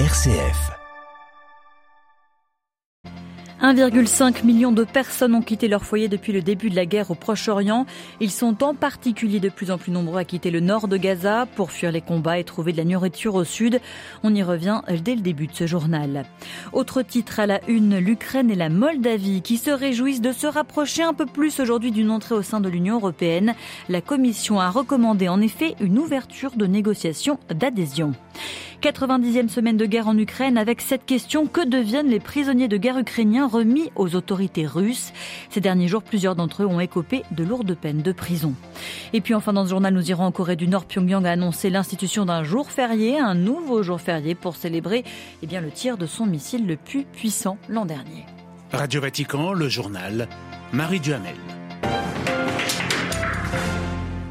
RCF. 1,5 million de personnes ont quitté leur foyer depuis le début de la guerre au Proche-Orient. Ils sont en particulier de plus en plus nombreux à quitter le nord de Gaza pour fuir les combats et trouver de la nourriture au sud. On y revient dès le début de ce journal. Autre titre à la une, l'Ukraine et la Moldavie qui se réjouissent de se rapprocher un peu plus aujourd'hui d'une entrée au sein de l'Union européenne. La Commission a recommandé en effet une ouverture de négociations d'adhésion. 90e semaine de guerre en Ukraine avec cette question que deviennent les prisonniers de guerre ukrainiens remis aux autorités russes? Ces derniers jours, plusieurs d'entre eux ont écopé de lourdes peines de prison. Et puis enfin dans ce journal, nous irons en Corée du Nord. Pyongyang a annoncé l'institution d'un jour férié, un nouveau jour férié pour célébrer eh bien, le tir de son missile le plus puissant l'an dernier. Radio Vatican, le journal, Marie Duhamel.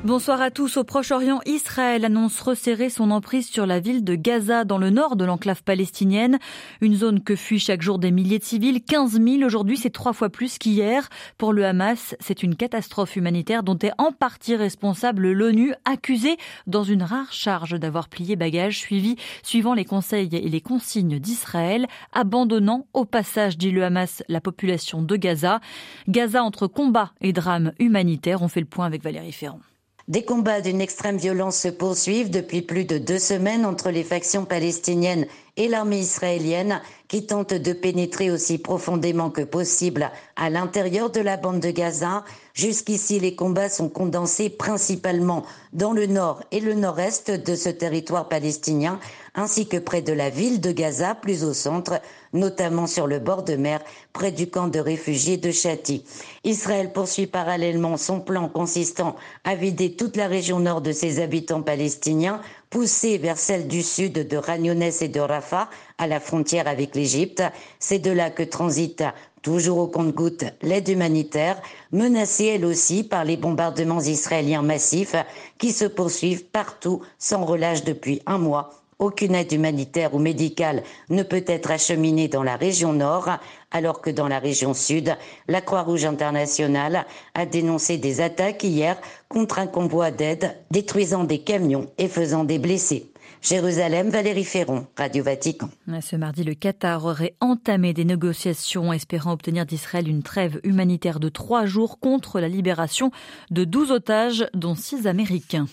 Bonsoir à tous. Au Proche-Orient, Israël annonce resserrer son emprise sur la ville de Gaza dans le nord de l'enclave palestinienne. Une zone que fuient chaque jour des milliers de civils. 15 000 aujourd'hui, c'est trois fois plus qu'hier. Pour le Hamas, c'est une catastrophe humanitaire dont est en partie responsable l'ONU, accusée dans une rare charge d'avoir plié bagage suivi, suivant les conseils et les consignes d'Israël, abandonnant au passage, dit le Hamas, la population de Gaza. Gaza entre combat et drame humanitaire. On fait le point avec Valérie Ferrand. Des combats d'une extrême violence se poursuivent depuis plus de deux semaines entre les factions palestiniennes et l'armée israélienne qui tente de pénétrer aussi profondément que possible à l'intérieur de la bande de Gaza. Jusqu'ici, les combats sont condensés principalement dans le nord et le nord-est de ce territoire palestinien, ainsi que près de la ville de Gaza, plus au centre, notamment sur le bord de mer, près du camp de réfugiés de Chati. Israël poursuit parallèlement son plan consistant à vider toute la région nord de ses habitants palestiniens poussée vers celle du sud de Ragnonès et de Rafah, à la frontière avec l'Égypte. C'est de là que transite, toujours au compte-goutte, l'aide humanitaire, menacée elle aussi par les bombardements israéliens massifs qui se poursuivent partout sans relâche depuis un mois aucune aide humanitaire ou médicale ne peut être acheminée dans la région nord, alors que dans la région sud, la Croix-Rouge internationale a dénoncé des attaques hier contre un convoi d'aide, détruisant des camions et faisant des blessés. Jérusalem, Valérie Ferron, Radio Vatican. Ce mardi, le Qatar aurait entamé des négociations espérant obtenir d'Israël une trêve humanitaire de trois jours contre la libération de douze otages, dont six Américains.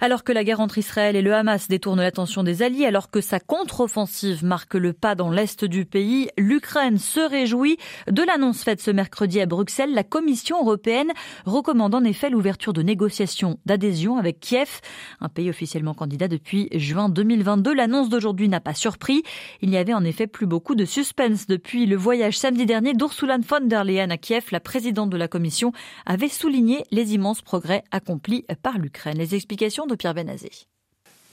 Alors que la guerre entre Israël et le Hamas détourne l'attention des alliés, alors que sa contre-offensive marque le pas dans l'est du pays, l'Ukraine se réjouit de l'annonce faite ce mercredi à Bruxelles. La Commission européenne recommande en effet l'ouverture de négociations d'adhésion avec Kiev, un pays officiellement candidat depuis juin 2022. L'annonce d'aujourd'hui n'a pas surpris. Il n'y avait en effet plus beaucoup de suspense depuis le voyage samedi dernier d'Ursula von der Leyen à Kiev. La présidente de la Commission avait souligné les immenses progrès accomplis par l'Ukraine. Les explications de Pierre Benazé.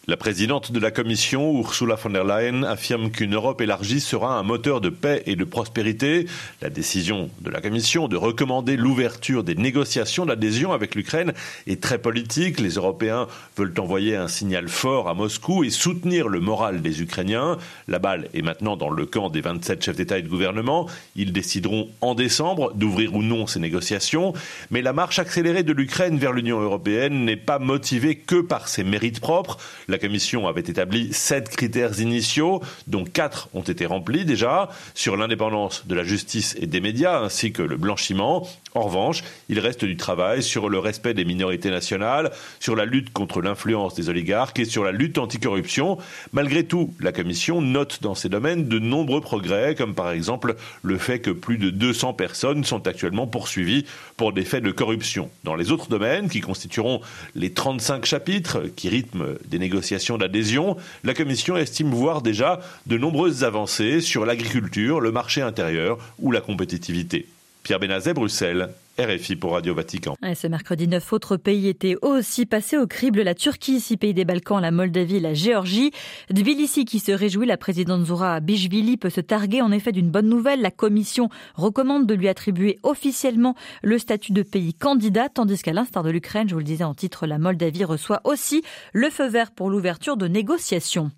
La présidente de la Commission, Ursula von der Leyen, affirme qu'une Europe élargie sera un moteur de paix et de prospérité. La décision de la Commission de recommander l'ouverture des négociations d'adhésion avec l'Ukraine est très politique. Les Européens veulent envoyer un signal fort à Moscou et soutenir le moral des Ukrainiens. La balle est maintenant dans le camp des 27 chefs d'État et de gouvernement. Ils décideront en décembre d'ouvrir ou non ces négociations. Mais la marche accélérée de l'Ukraine vers l'Union européenne n'est pas motivée que par ses mérites propres. Commission avait établi sept critères initiaux, dont quatre ont été remplis déjà, sur l'indépendance de la justice et des médias, ainsi que le blanchiment. En revanche, il reste du travail sur le respect des minorités nationales, sur la lutte contre l'influence des oligarques et sur la lutte anticorruption. Malgré tout, la Commission note dans ces domaines de nombreux progrès, comme par exemple le fait que plus de 200 personnes sont actuellement poursuivies pour des faits de corruption. Dans les autres domaines, qui constitueront les 35 chapitres qui rythment des négociations, d'adhésion, la Commission estime voir déjà de nombreuses avancées sur l'agriculture, le marché intérieur ou la compétitivité. Pierre Benazet, Bruxelles. RFI pour Radio Vatican. ce mercredi, neuf autres pays étaient aussi passés au crible. La Turquie, six pays des Balkans, la Moldavie, la Géorgie. Tbilissi qui se réjouit, la présidente Zoura Bishvili peut se targuer en effet d'une bonne nouvelle. La Commission recommande de lui attribuer officiellement le statut de pays candidat, tandis qu'à l'instar de l'Ukraine, je vous le disais en titre, la Moldavie reçoit aussi le feu vert pour l'ouverture de négociations.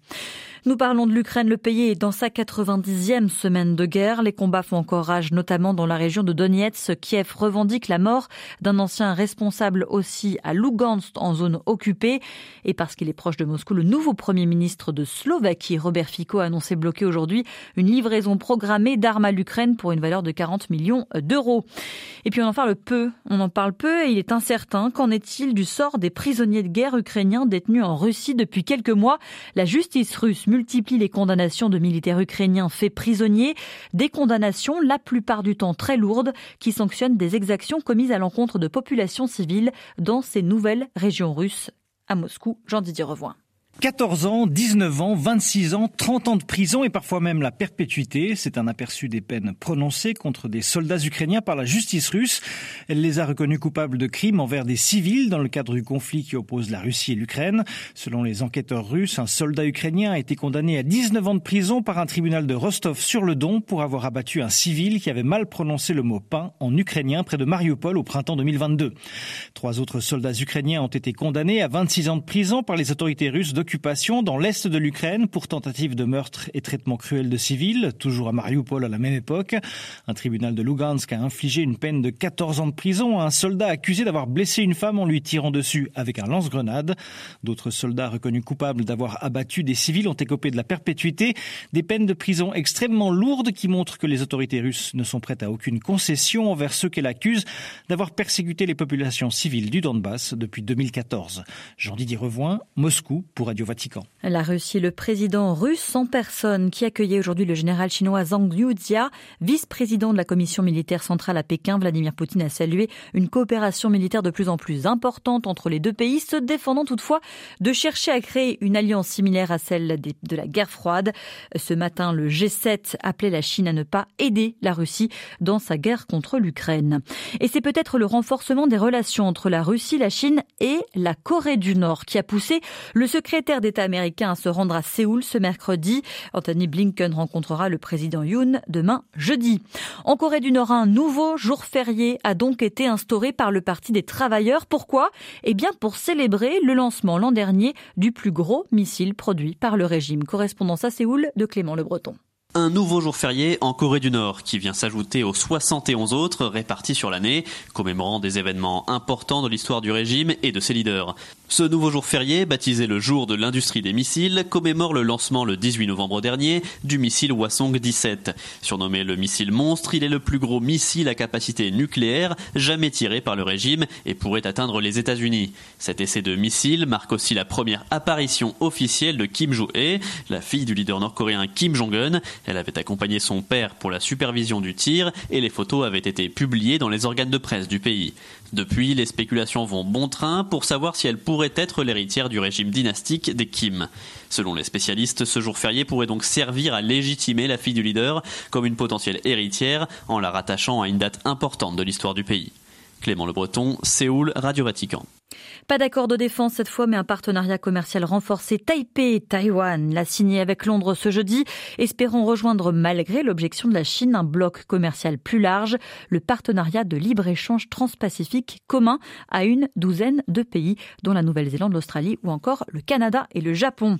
Nous parlons de l'Ukraine. Le pays est dans sa 90e semaine de guerre. Les combats font encore rage, notamment dans la région de Donetsk. Kiev revendique la mort d'un ancien responsable aussi à Lugansk, en zone occupée. Et parce qu'il est proche de Moscou, le nouveau premier ministre de Slovaquie, Robert Fico, a annoncé bloquer aujourd'hui une livraison programmée d'armes à l'Ukraine pour une valeur de 40 millions d'euros. Et puis on en parle peu. On en parle peu et il est incertain. Qu'en est-il du sort des prisonniers de guerre ukrainiens détenus en Russie depuis quelques mois? La justice russe multiplie les condamnations de militaires ukrainiens faits prisonniers, des condamnations la plupart du temps très lourdes qui sanctionnent des exactions commises à l'encontre de populations civiles dans ces nouvelles régions russes. À Moscou, Jean-Didier Revoin. 14 ans, 19 ans, 26 ans, 30 ans de prison et parfois même la perpétuité. C'est un aperçu des peines prononcées contre des soldats ukrainiens par la justice russe. Elle les a reconnus coupables de crimes envers des civils dans le cadre du conflit qui oppose la Russie et l'Ukraine. Selon les enquêteurs russes, un soldat ukrainien a été condamné à 19 ans de prison par un tribunal de Rostov-sur-le-Don pour avoir abattu un civil qui avait mal prononcé le mot pain en ukrainien près de Mariupol au printemps 2022. Trois autres soldats ukrainiens ont été condamnés à 26 ans de prison par les autorités russes d'occupation dans l'est de l'Ukraine pour tentative de meurtre et traitement cruel de civils, toujours à Mariupol à la même époque. Un tribunal de Lugansk a infligé une peine de 14 ans de prison à un soldat accusé d'avoir blessé une femme en lui tirant dessus avec un lance-grenade. D'autres soldats reconnus coupables d'avoir abattu des civils ont écopé de la perpétuité, des peines de prison extrêmement lourdes qui montrent que les autorités russes ne sont prêtes à aucune concession envers ceux qu'elles accusent d'avoir persécuté les populations civiles du Donbass depuis 2014. Jean-Didier Revoin, Moscou La Russie, le président russe en personne qui accueillait aujourd'hui le général chinois Zhang Yujia, vice-président de la commission militaire centrale à Pékin. Vladimir Poutine a salué une coopération militaire de plus en plus importante entre les deux pays, se défendant toutefois de chercher à créer une alliance similaire à celle de la guerre froide. Ce matin, le G7 appelait la Chine à ne pas aider la Russie dans sa guerre contre l'Ukraine. Et c'est peut-être le renforcement des relations entre la Russie, la Chine et la Corée du Nord qui a poussé le secret secrétaire d'État américain se rendre à Séoul ce mercredi. Anthony Blinken rencontrera le président Yoon demain jeudi. En Corée du Nord, un nouveau jour férié a donc été instauré par le Parti des travailleurs. Pourquoi? Eh bien pour célébrer le lancement l'an dernier du plus gros missile produit par le régime. Correspondance à Séoul de Clément Le Breton. Un nouveau jour férié en Corée du Nord qui vient s'ajouter aux 71 autres répartis sur l'année, commémorant des événements importants de l'histoire du régime et de ses leaders. Ce nouveau jour férié, baptisé le jour de l'industrie des missiles, commémore le lancement le 18 novembre dernier du missile Hwasong 17. Surnommé le missile monstre, il est le plus gros missile à capacité nucléaire jamais tiré par le régime et pourrait atteindre les États-Unis. Cet essai de missile marque aussi la première apparition officielle de Kim Jo-hee, la fille du leader nord-coréen Kim Jong-un, elle avait accompagné son père pour la supervision du tir et les photos avaient été publiées dans les organes de presse du pays. Depuis, les spéculations vont bon train pour savoir si elle pourrait être l'héritière du régime dynastique des Kim. Selon les spécialistes, ce jour férié pourrait donc servir à légitimer la fille du leader comme une potentielle héritière en la rattachant à une date importante de l'histoire du pays. Clément Le Breton, Séoul, Radio Vatican. Pas d'accord de défense cette fois, mais un partenariat commercial renforcé. Taipei Taïwan l'a signé avec Londres ce jeudi. Espérons rejoindre, malgré l'objection de la Chine, un bloc commercial plus large, le partenariat de libre-échange transpacifique commun à une douzaine de pays, dont la Nouvelle-Zélande, l'Australie ou encore le Canada et le Japon.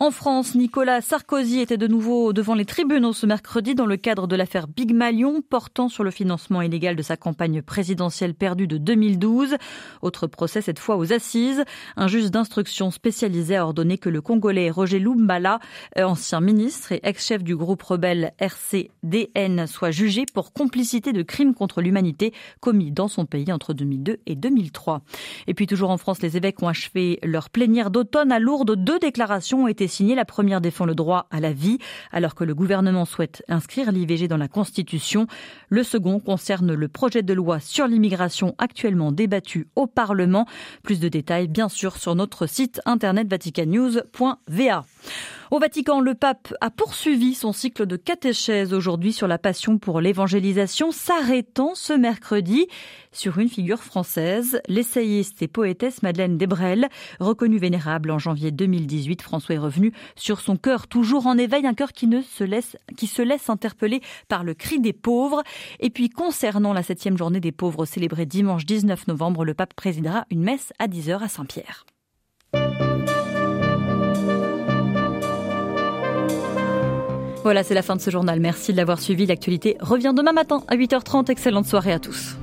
En France, Nicolas Sarkozy était de nouveau devant les tribunaux ce mercredi dans le cadre de l'affaire Big Malion portant sur le financement illégal de sa campagne présidentielle perdue de 2012. Autre procès cette fois aux assises. Un juge d'instruction spécialisé a ordonné que le Congolais Roger Lumbala, euh, ancien ministre et ex-chef du groupe rebelle RCDN, soit jugé pour complicité de crimes contre l'humanité commis dans son pays entre 2002 et 2003. Et puis toujours en France, les évêques ont achevé leur plénière d'automne à Lourdes. Deux déclarations ont été signées. La première défend le droit à la vie, alors que le gouvernement souhaite inscrire l'IVG dans la Constitution. Le second concerne le projet de loi sur l'immigration actuellement débattu au Parlement. Plus de détails, bien sûr, sur notre site internet vaticannews.va. Au Vatican, le pape a poursuivi son cycle de catéchèse aujourd'hui sur la passion pour l'évangélisation, s'arrêtant ce mercredi sur une figure française, l'essayiste et poétesse Madeleine Debrel. Reconnue vénérable en janvier 2018, François est revenu sur son cœur toujours en éveil, un cœur qui ne se laisse, qui se laisse interpeller par le cri des pauvres. Et puis, concernant la septième journée des pauvres célébrée dimanche 19 novembre, le pape présidera une messe à 10h à Saint-Pierre. Voilà, c'est la fin de ce journal. Merci de l'avoir suivi. L'actualité revient demain matin à 8h30. Excellente soirée à tous.